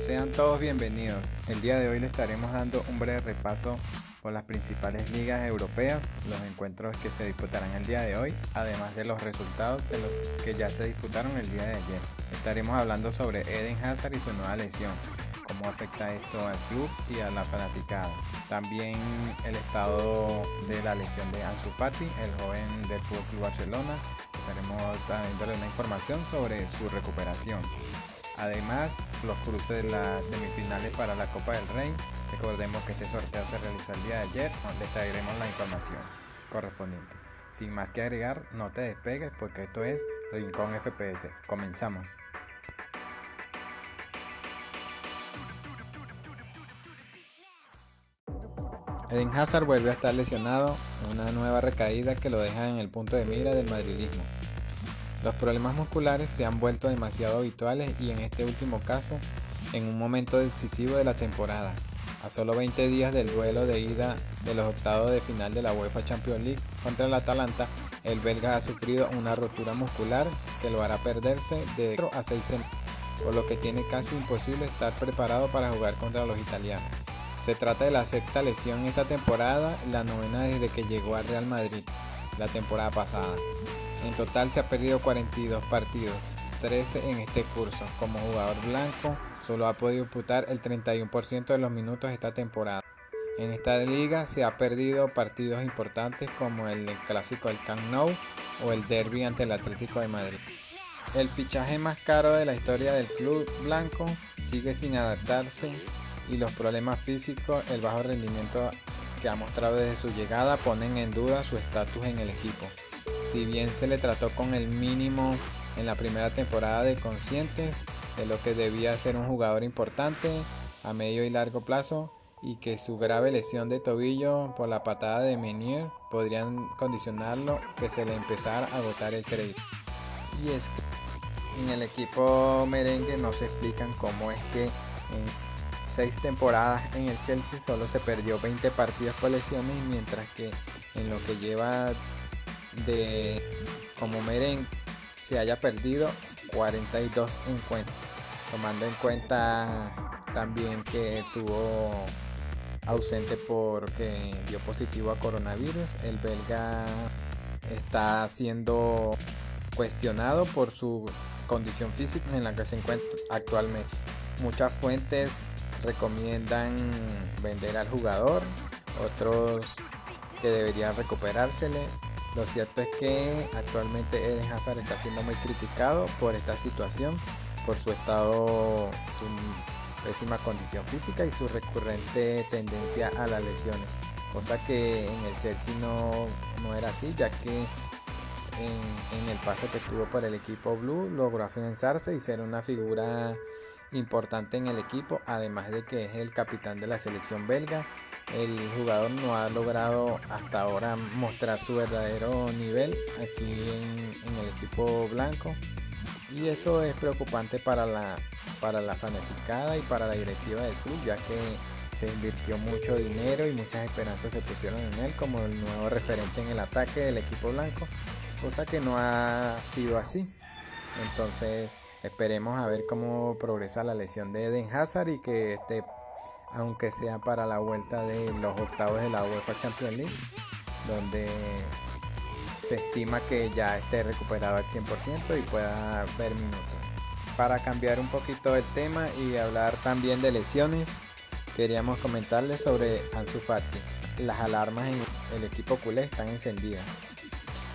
Sean todos bienvenidos. El día de hoy le estaremos dando un breve repaso por las principales ligas europeas, los encuentros que se disputarán el día de hoy, además de los resultados de los que ya se disputaron el día de ayer. Estaremos hablando sobre Eden Hazard y su nueva lesión, cómo afecta esto al club y a la fanaticada. También el estado de la lesión de Ansu Fati, el joven del FC Barcelona. Estaremos dándole una información sobre su recuperación. Además, los cruces de las semifinales para la Copa del Rey. Recordemos que este sorteo se realizó el día de ayer, donde traeremos la información correspondiente. Sin más que agregar, no te despegues porque esto es Rincón FPS. Comenzamos. Eden Hazard vuelve a estar lesionado, una nueva recaída que lo deja en el punto de mira del madridismo. Los problemas musculares se han vuelto demasiado habituales y en este último caso en un momento decisivo de la temporada. A solo 20 días del duelo de ida de los octavos de final de la UEFA Champions League contra el Atalanta, el belga ha sufrido una rotura muscular que lo hará perderse de 4 a 6 semanas, por lo que tiene casi imposible estar preparado para jugar contra los italianos. Se trata de la sexta lesión esta temporada, la novena desde que llegó al Real Madrid la temporada pasada. En total se ha perdido 42 partidos, 13 en este curso. Como jugador blanco, solo ha podido disputar el 31% de los minutos esta temporada. En esta liga se ha perdido partidos importantes como el clásico del Camp Nou o el derby ante el Atlético de Madrid. El fichaje más caro de la historia del club blanco sigue sin adaptarse y los problemas físicos, el bajo rendimiento que ha mostrado desde su llegada ponen en duda su estatus en el equipo. Si bien se le trató con el mínimo en la primera temporada de conscientes de lo que debía ser un jugador importante a medio y largo plazo y que su grave lesión de tobillo por la patada de Menier podrían condicionarlo que se le empezara a agotar el crédito. Y es que en el equipo merengue no se explican cómo es que en seis temporadas en el Chelsea solo se perdió 20 partidos por lesiones, mientras que en lo que lleva de como merengue se haya perdido 42 encuentros, tomando en cuenta también que tuvo ausente porque dio positivo a coronavirus. El belga está siendo cuestionado por su condición física en la que se encuentra actualmente. Muchas fuentes recomiendan vender al jugador, otros que deberían recuperársele. Lo cierto es que actualmente Eden Hazard está siendo muy criticado por esta situación, por su estado, su pésima condición física y su recurrente tendencia a las lesiones. Cosa que en el Chelsea no, no era así, ya que en, en, el paso que tuvo por el equipo Blue logró afianzarse y ser una figura importante en el equipo, además de que es el capitán de la selección belga. El jugador no ha logrado hasta ahora mostrar su verdadero nivel aquí en, el equipo blanco. Y esto es preocupante para la, para la fanaticada y para la directiva del club, ya que se invirtió mucho dinero y muchas esperanzas se pusieron en él como el nuevo referente en el ataque del equipo blanco, cosa que no ha sido así. Entonces Esperemos a ver cómo progresa la lesión de Eden Hazard y que esté, aunque sea para la vuelta de los octavos de la UEFA Champions League, donde se estima que ya esté recuperado al 100% y pueda ver minutos. Para cambiar un poquito el tema y hablar también de lesiones, queríamos comentarles sobre Ansu Fati. Las alarmas en el equipo culé están encendidas.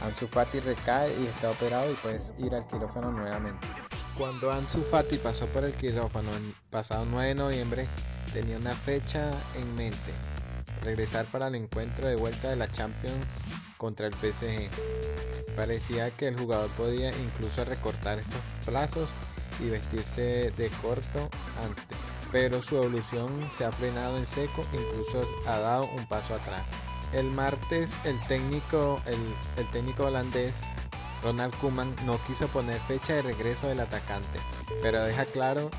Ansu Fati recae y está operado y puedes ir al quirófano nuevamente. Cuando Ansu Fati pasó por el quirófano el pasado 9 de noviembre, tenía una fecha en mente, regresar para el encuentro de vuelta de la Champions contra el PSG. Parecía que el jugador podía incluso recortar estos plazos y vestirse de corto antes, pero su evolución se ha frenado en seco, incluso ha dado un paso atrás. El martes el técnico, el, el técnico holandés Ronald Koeman no quiso poner fecha de regreso del atacante, pero deja claro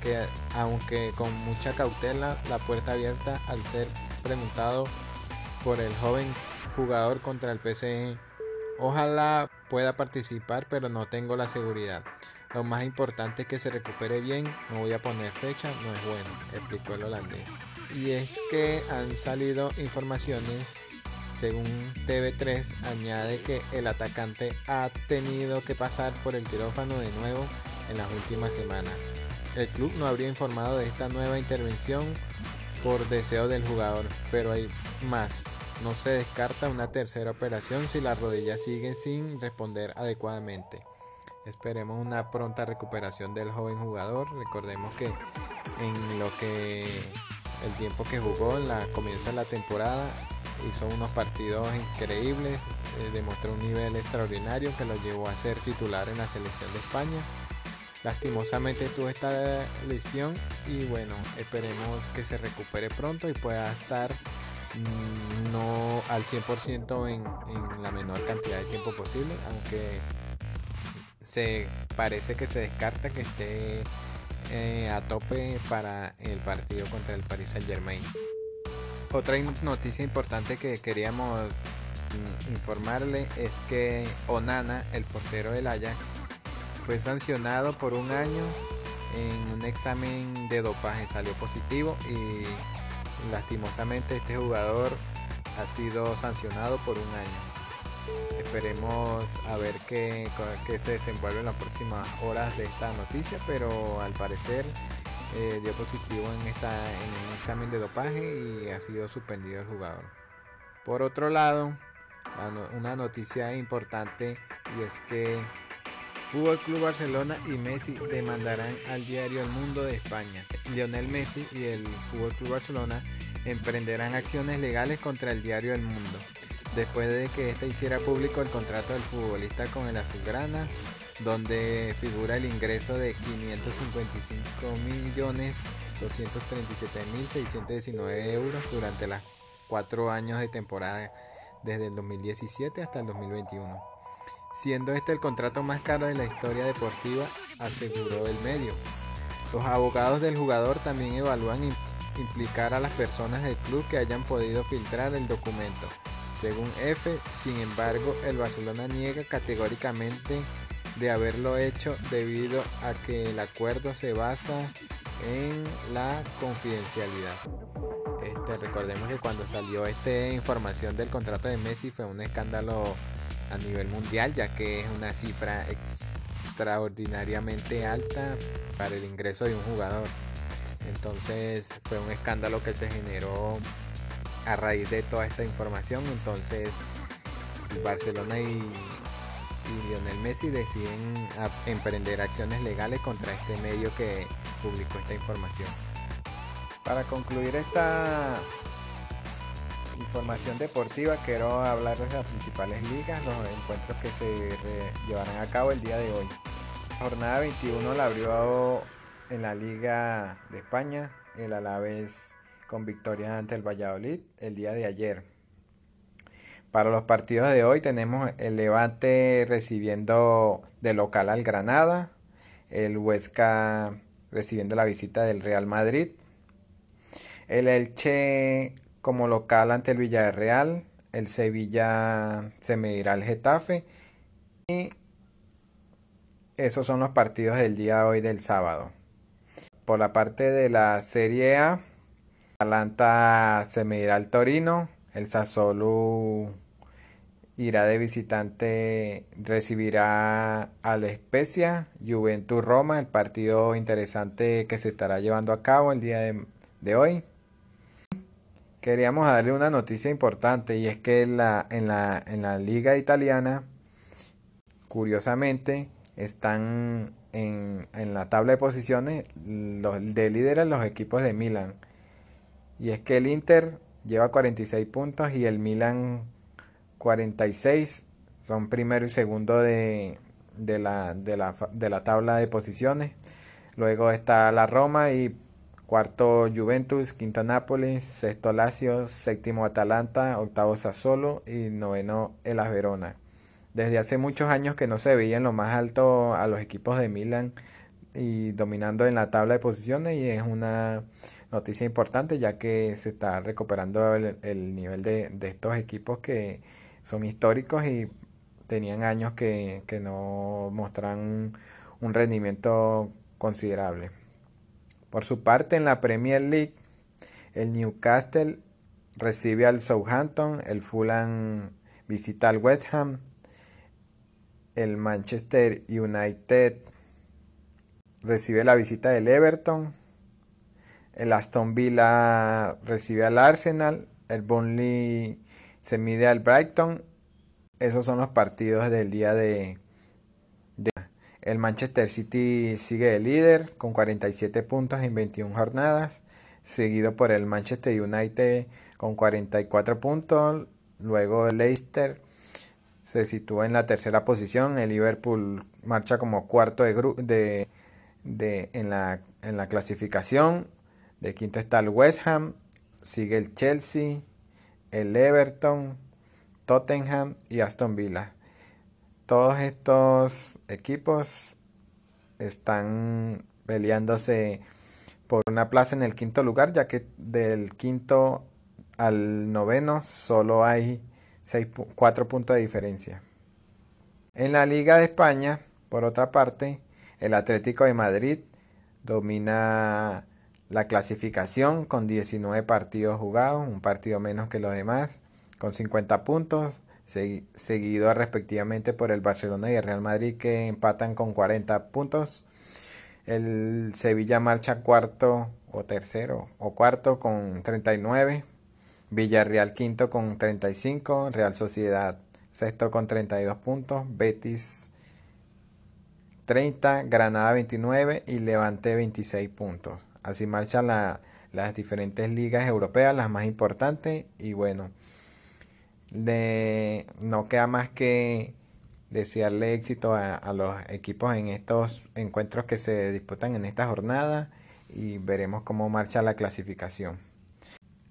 que aunque con mucha cautela la puerta abierta al ser preguntado por el joven jugador contra el PSG Ojalá pueda participar, pero no tengo la seguridad. Lo más importante es que se recupere bien, no voy a poner fecha, no es bueno, explicó el holandés. Y es que han salido informaciones, según TV3, añade que el atacante ha tenido que pasar por el quirófano de nuevo en las últimas semanas. El club no habría informado de esta nueva intervención por deseo del jugador, pero hay más. No se descarta una tercera operación si la rodilla sigue sin responder adecuadamente. Esperemos una pronta recuperación del joven jugador. Recordemos que en lo que el tiempo que jugó en la comienzo de la temporada hizo unos partidos increíbles, eh, demostró un nivel extraordinario que lo llevó a ser titular en la selección de España. Lastimosamente tuvo esta lesión y bueno, esperemos que se recupere pronto y pueda estar mm, no al 100% en, en la menor cantidad de tiempo posible, aunque se parece que se descarta que esté eh, a tope para el partido contra el Paris Saint Germain. Otra noticia importante que queríamos mm, informarle es que Onana, el portero del Ajax, fue sancionado por un año en un examen de dopaje, salió positivo y lastimosamente este jugador ha sido sancionado por un año. Esperemos a ver qué, se desenvuelve en las próximas horas de esta noticia, pero al parecer eh, dio positivo en, esta, en un examen de dopaje y ha sido suspendido el jugador. Por otro lado, una noticia importante y es que Fútbol Club Barcelona y Messi demandarán al diario El Mundo de España. Lionel Messi y el Fútbol Club Barcelona emprenderán acciones legales contra el diario El Mundo después de que éste hiciera público el contrato del futbolista con el Azulgrana, donde figura el ingreso de 555.237.619 euros durante los cuatro años de temporada desde el 2017 hasta el 2021, siendo este el contrato más caro de la historia deportiva, aseguró el medio. Los abogados del jugador también evalúan implicar a las personas del club que hayan podido filtrar el documento según F, sin embargo, el Barcelona niega categóricamente de haberlo hecho debido a que el acuerdo se basa en la confidencialidad. Este, recordemos que cuando salió esta información del contrato de Messi fue un escándalo a nivel mundial, ya que es una cifra extraordinariamente alta para el ingreso de un jugador. Entonces fue un escándalo que se generó a raíz de toda esta información. Entonces Barcelona y, Lionel Messi deciden emprender acciones legales contra este medio que publicó esta información. Para concluir esta información deportiva, quiero hablar de las principales ligas, los encuentros que se llevarán a cabo el día de hoy. jornada 21 la abrió en la Liga de España, el Alavés con victoria ante el Valladolid el día de ayer. Para los partidos de hoy tenemos el Levante recibiendo de local al Granada, el Huesca recibiendo la visita del Real Madrid, el Elche como local ante el Villarreal, el Sevilla se medirá al Getafe y esos son los partidos del día de hoy del sábado. Por la parte de la Serie A, Atalanta se medirá al Torino. El Sassuolo irá de visitante, recibirá al Spezia. Juventus Roma, el partido interesante que se estará llevando a cabo el día de, hoy. Queríamos darle una noticia importante y es que en la, en la, en la liga italiana, curiosamente, están en, en la tabla de posiciones los, de líderes los equipos de Milan y es que el Inter lleva 46 puntos y el Milan 46. Son primero y segundo de, la, de, la, tabla de posiciones. Luego está la Roma y cuarto Juventus, quinto Nápoles, sexto Lazio, séptimo Atalanta, octavo Sassuolo y noveno el Verona. Desde hace muchos años que no se veía en lo más alto a los equipos de Milan y dominando en la tabla de posiciones y es una noticia importante ya que se está recuperando el, nivel de, estos equipos que son históricos y tenían años que, no mostraban un rendimiento considerable. Por su parte, en la Premier League, el Newcastle recibe al Southampton, el Fulham visita al West Ham, el Manchester United recibe la visita del Everton, el Aston Villa recibe al Arsenal, el Burnley se mide al Brighton. Esos son los partidos del día de, El Manchester City sigue de líder con 47 puntos en 21 jornadas, seguido por el Manchester United con 44 puntos, luego el Leicester se sitúa en la tercera posición, el Liverpool marcha como cuarto de, de, en, la, en la clasificación, de quinto está el West Ham, sigue el Chelsea, el Everton, Tottenham y Aston Villa. Todos estos equipos están peleándose por una plaza en el quinto lugar, ya que del quinto al noveno solo hay 4 puntos de diferencia. En la Liga de España, por otra parte, el Atlético de Madrid domina la clasificación con 19 partidos jugados, un partido menos que los demás, con 50 puntos, seguido respectivamente por el Barcelona y el Real Madrid que empatan con 40 puntos. El Sevilla marcha cuarto o tercero o cuarto con 39. Villarreal quinto con 35. Real Sociedad sexto con 32 puntos. Betis 30. Granada 29 y Levante 26 puntos. Así marchan las diferentes ligas europeas, las más importantes. Y bueno, no queda más que desearle éxito a, los equipos en estos encuentros que se disputan en esta jornada y veremos cómo marcha la clasificación.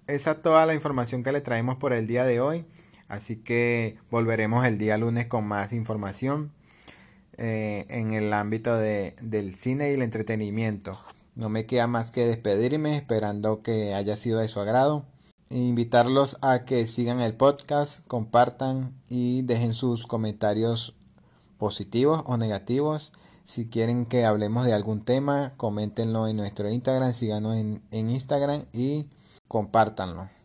Esa es toda la información que le traemos por el día de hoy. Así que volveremos el día lunes con más información eh, en el ámbito del cine y el entretenimiento. No me queda más que despedirme esperando que haya sido de su agrado. Invitarlos a que sigan el podcast, compartan y dejen sus comentarios positivos o negativos. Si quieren que hablemos de algún tema, coméntenlo en nuestro Instagram, síganos en, en Instagram y compártanlo.